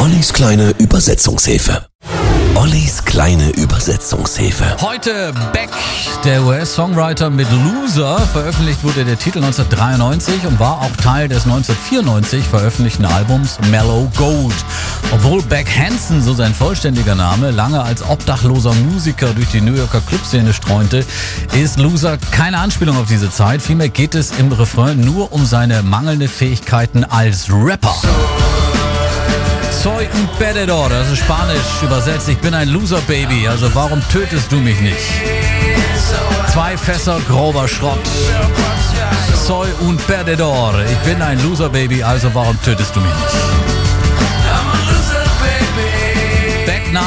Ollis kleine Übersetzungshilfe. Ollis kleine Übersetzungshilfe. Heute Beck, der US-Songwriter mit Loser. Veröffentlicht wurde der Titel 1993 und war auch Teil des 1994 veröffentlichten Albums Mellow Gold. Obwohl Beck Hansen, so sein vollständiger Name, lange als obdachloser Musiker durch die New Yorker Clubszene streunte, ist Loser keine Anspielung auf diese Zeit. Vielmehr geht es im Refrain nur um seine mangelnde Fähigkeiten als Rapper. Soy un perdedor, also Spanisch übersetzt, ich bin ein Loser Baby, also warum tötest du mich nicht? Zwei Fässer grober Schrott. Soy un perdedor, ich bin ein Loser Baby, also warum tötest du mich nicht?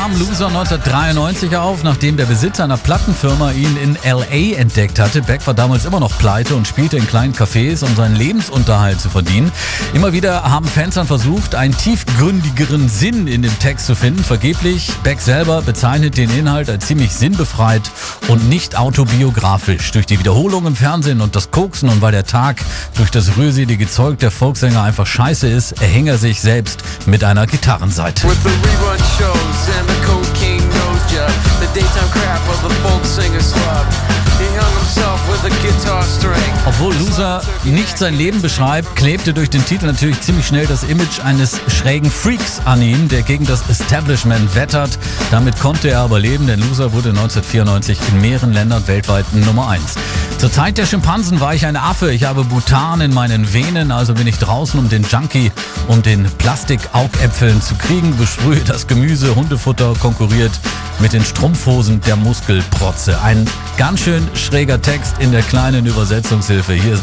Nahm Loser 1993 auf, nachdem der Besitzer einer Plattenfirma ihn in L.A. entdeckt hatte. Beck war damals immer noch pleite und spielte in kleinen Cafés, um seinen Lebensunterhalt zu verdienen. Immer wieder haben Fans dann versucht, einen tiefgründigeren Sinn in dem Text zu finden. Vergeblich. Beck selber bezeichnet den Inhalt als ziemlich sinnbefreit und nicht autobiografisch. Durch die Wiederholung im Fernsehen und das Koksen und weil der Tag durch das rührselige Zeug der Volkssänger einfach scheiße ist, erhängt er sich selbst mit einer Gitarrenseite. With the rerun shows and the cocaine nose job, Loser nicht sein Leben beschreibt, klebte durch den Titel natürlich ziemlich schnell das Image eines schrägen Freaks an ihm, der gegen das Establishment wettert. Damit konnte er aber leben, denn Loser wurde 1994 in mehreren Ländern weltweit Nummer 1. Zur Zeit der Schimpansen war ich ein Affe, ich habe Butan in meinen Venen, also bin ich draußen, um den Junkie um den Plastikaugäpfeln zu kriegen, besprühe das Gemüse, Hundefutter konkurriert mit den Strumpfhosen der Muskelprotze. Ein ganz schön schräger Text in der kleinen Übersetzungshilfe. Hier ist